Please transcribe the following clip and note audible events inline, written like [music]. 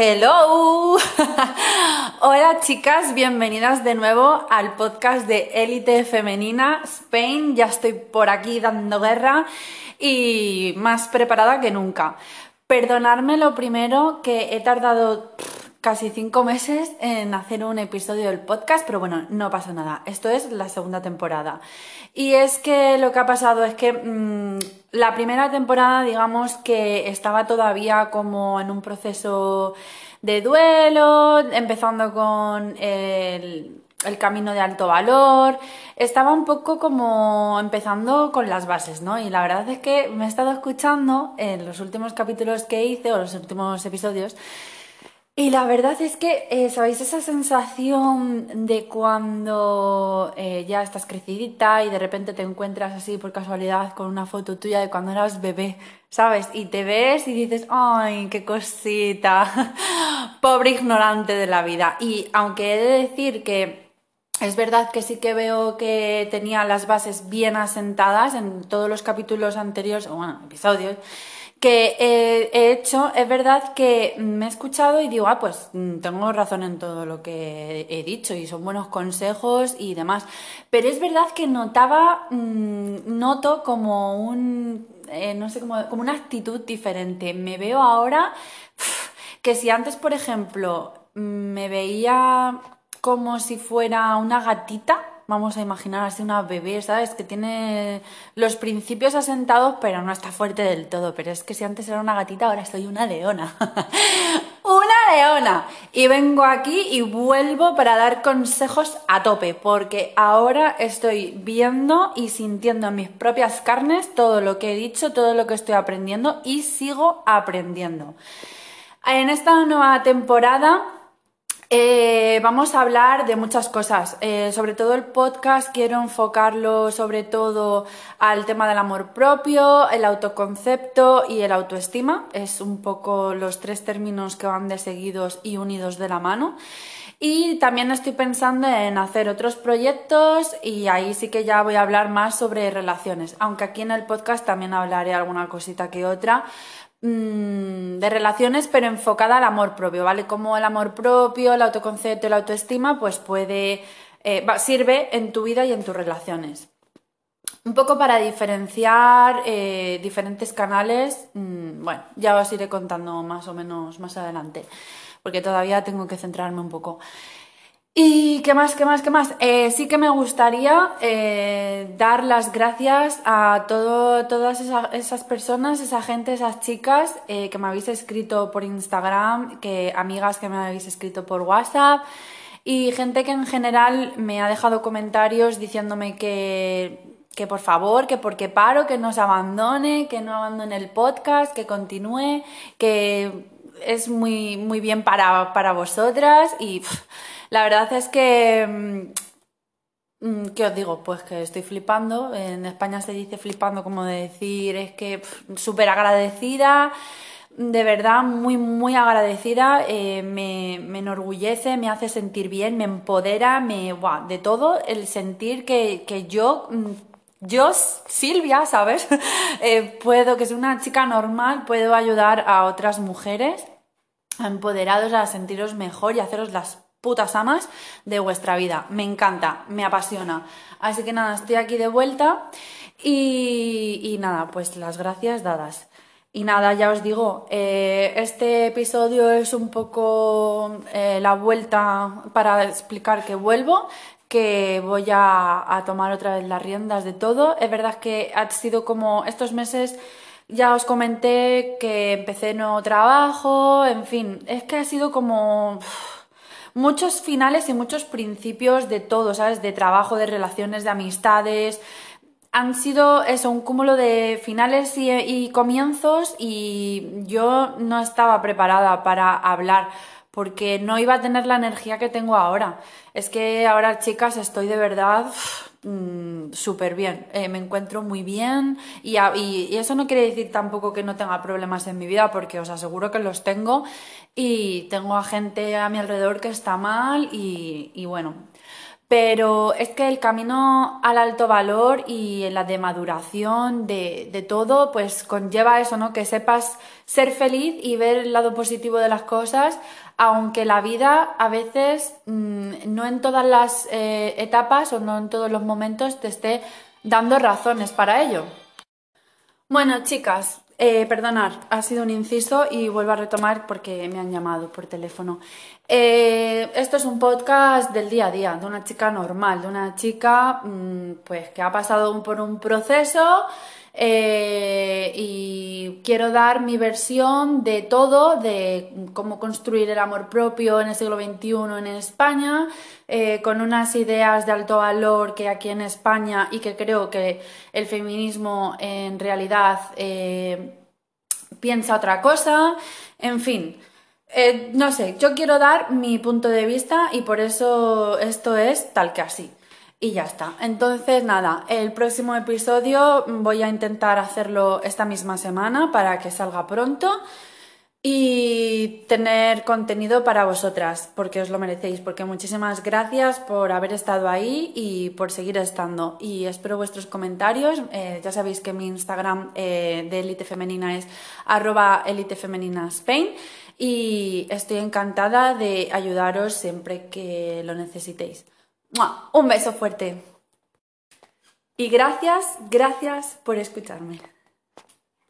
Hello. [laughs] Hola chicas, bienvenidas de nuevo al podcast de Élite Femenina Spain. Ya estoy por aquí dando guerra y más preparada que nunca. Perdonadme lo primero que he tardado casi cinco meses en hacer un episodio del podcast, pero bueno, no pasa nada. Esto es la segunda temporada. Y es que lo que ha pasado es que mmm, la primera temporada, digamos que estaba todavía como en un proceso de duelo, empezando con el, camino de alto valor, estaba un poco como empezando con las bases, ¿no? Y la verdad es que me he estado escuchando en los últimos capítulos que hice o los últimos episodios y la verdad es que, eh, ¿sabéis esa sensación de cuando eh, ya estás crecidita y de repente te encuentras así por casualidad con una foto tuya de cuando eras bebé, ¿sabes? Y te ves y dices, ¡ay, qué cosita! [laughs] Pobre ignorante de la vida. Y aunque he de decir que es verdad que sí que veo que tenía las bases bien asentadas en todos los capítulos anteriores, o bueno, episodios, que he hecho, es verdad que me he escuchado y digo, ah, pues mm, tengo razón en todo lo que he dicho y son buenos consejos y demás. Pero es verdad que notaba, mm, noto como un, eh, no sé, como, como una actitud diferente. Me veo ahora [sighs] que si antes, por ejemplo, me veía como si fuera una gatita, vamos a imaginar así una bebé, ¿sabes? Que tiene los principios asentados, pero no está fuerte del todo. Pero es que si antes era una gatita, ahora soy una leona. [laughs] ¡Una leona! Y vengo aquí y vuelvo para dar consejos a tope, porque ahora estoy viendo y sintiendo en mis propias carnes todo lo que he dicho, todo lo que estoy aprendiendo y sigo aprendiendo. En esta nueva temporada eh, vamos a hablar de muchas cosas. Eh, sobre todo el podcast quiero enfocarlo sobre todo al tema del amor propio, el autoconcepto y el autoestima. Es un poco los tres términos que van de seguidos y unidos de la mano. Y también estoy pensando en hacer otros proyectos y ahí sí que ya voy a hablar más sobre relaciones, aunque aquí en el podcast también hablaré alguna cosita que otra, Mm, de relaciones, pero enfocada al amor propio, ¿vale? Como el amor propio, el autoconcepto, la autoestima, pues puede, eh, sirve en tu vida y en tus relaciones. Un poco para diferenciar eh, diferentes canales, mm, bueno, ya os iré contando más o menos más adelante, porque todavía tengo que centrarme un poco. ¿Y qué más, qué más, qué más? Eh, sí que me gustaría eh, dar las gracias a todas esas personas, esa gente, esas chicas eh, que me habéis escrito por Instagram, que amigas que me habéis escrito por WhatsApp y gente que en general me ha dejado comentarios diciéndome que, que por favor, que porque paro, que no se abandone, que no abandone el podcast, que continúe, que es muy, muy bien para, para vosotras y... La verdad es que... Mm, mm, ¿Qué os digo? Pues que estoy flipando. En España se dice flipando como de decir, es que súper agradecida, de verdad muy, muy agradecida. Eh, me, enorgullece, me hace sentir bien, me empodera, me. de todo el sentir que, yo. Yo, Silvia, ¿sabes? [laughs] Eh, puedo, que soy una chica normal, puedo ayudar a otras mujeres empoderados a sentiros mejor y haceros las putas amas de vuestra vida. Me encanta, me apasiona. Así que nada, estoy aquí de vuelta y, nada, pues las gracias dadas. Y nada, ya os digo, eh, este episodio es un poco eh, la vuelta para explicar que vuelvo, que voy a, tomar otra vez las riendas de todo. Es verdad que ha sido como estos meses, ya os comenté que empecé nuevo trabajo, en fin, es que ha sido como muchos finales y muchos principios de todo, ¿sabes? De trabajo, de relaciones, de amistades. Han sido eso, un cúmulo de finales y, comienzos y yo no estaba preparada para hablar porque no iba a tener la energía que tengo ahora. Es que ahora, chicas, estoy de verdad mm, súper bien. Eh, me encuentro muy bien y, y, eso no quiere decir tampoco que no tenga problemas en mi vida, porque os aseguro que los tengo y tengo a gente a mi alrededor que está mal y, bueno. pero es que el camino al alto valor y la de maduración de, de, todo, pues conlleva eso, ¿no? Que sepas ser feliz y ver el lado positivo de las cosas, aunque la vida a veces mmm, no en todas las eh, etapas o no en todos los momentos te esté dando razones para ello. Bueno, chicas, eh, perdonad, ha sido un inciso y vuelvo a retomar porque me han llamado por teléfono. Eh, esto es un podcast del día a día, de una chica normal, de una chica mmm, pues que ha pasado por un proceso eh, y quiero dar mi versión de todo, de cómo construir el amor propio en el siglo XXI en España, eh, con unas ideas de alto valor que aquí en España y que creo que el feminismo en realidad eh, piensa otra cosa, en fin. Eh, no sé, yo quiero dar mi punto de vista y por eso esto es tal que así. Y ya está. Entonces, nada, el próximo episodio voy a intentar hacerlo esta misma semana para que salga pronto y tener contenido para vosotras, porque os lo merecéis, porque muchísimas gracias por haber estado ahí y por seguir estando. Y espero vuestros comentarios. Eh, ya sabéis que mi Instagram eh, de Elite Femenina es arroba elitefemeninaspain y estoy encantada de ayudaros siempre que lo necesitéis. Un beso fuerte. Y gracias, gracias por escucharme.